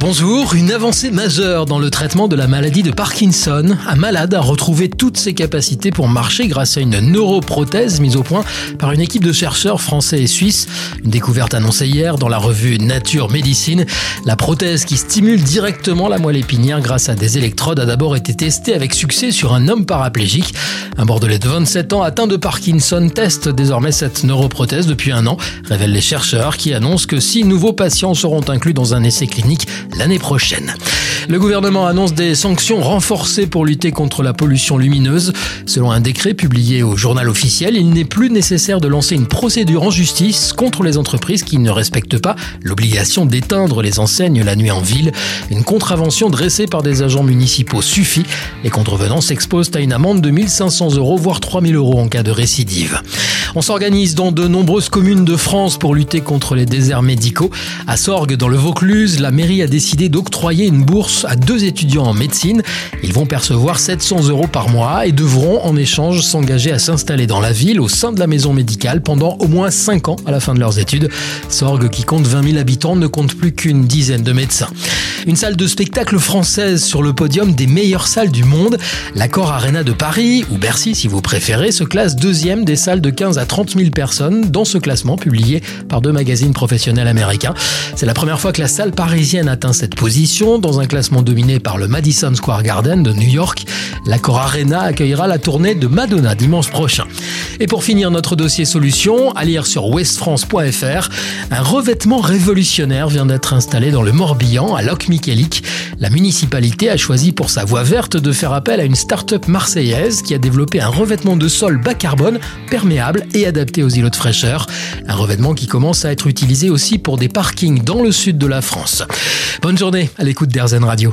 Bonjour, une avancée majeure dans le traitement de la maladie de Parkinson. Un malade a retrouvé toutes ses capacités pour marcher grâce à une neuroprothèse mise au point par une équipe de chercheurs français et suisses. Une découverte annoncée hier dans la revue Nature Médecine. La prothèse qui stimule directement la moelle épinière grâce à des électrodes a d'abord été testée avec succès sur un homme paraplégique. Un Bordelais de 27 ans atteint de Parkinson teste désormais cette neuroprothèse depuis un an, révèlent les chercheurs qui annoncent que six nouveaux patients seront inclus dans un essai clinique l'année prochaine. Le gouvernement annonce des sanctions renforcées pour lutter contre la pollution lumineuse. Selon un décret publié au journal officiel, il n'est plus nécessaire de lancer une procédure en justice contre les entreprises qui ne respectent pas l'obligation d'éteindre les enseignes la nuit en ville. Une contravention dressée par des agents municipaux suffit. Les contrevenants s'exposent à une amende de 1500 euros, voire 3000 euros en cas de récidive. On s'organise dans de nombreuses communes de France pour lutter contre les déserts médicaux. À Sorgues, dans le Vaucluse, la mairie a décidé d'octroyer une bourse à deux étudiants en médecine. Ils vont percevoir 700 euros par mois et devront en échange s'engager à s'installer dans la ville au sein de la maison médicale pendant au moins 5 ans à la fin de leurs études. Sorgues, qui compte 20 000 habitants, ne compte plus qu'une dizaine de médecins. Une salle de spectacle française sur le podium des meilleures salles du monde. L'Accord Arena de Paris, ou Bercy si vous préférez, se classe deuxième des salles de 15 à 30 000 personnes dans ce classement publié par deux magazines professionnels américains. C'est la première fois que la salle parisienne atteint cette position dans un classement dominé par le Madison Square Garden de New York. L'Accor Arena accueillera la tournée de Madonna dimanche prochain. Et pour finir notre dossier solution, à lire sur westfrance.fr, un revêtement révolutionnaire vient d'être installé dans le Morbihan à Loc Michelic. La municipalité a choisi pour sa voie verte de faire appel à une start-up marseillaise qui a développé un revêtement de sol bas carbone, perméable et adapté aux îlots de fraîcheur. Un revêtement qui commence à être utilisé aussi pour des parkings dans le sud de la France. Bonne journée à l'écoute d'Airzen Radio.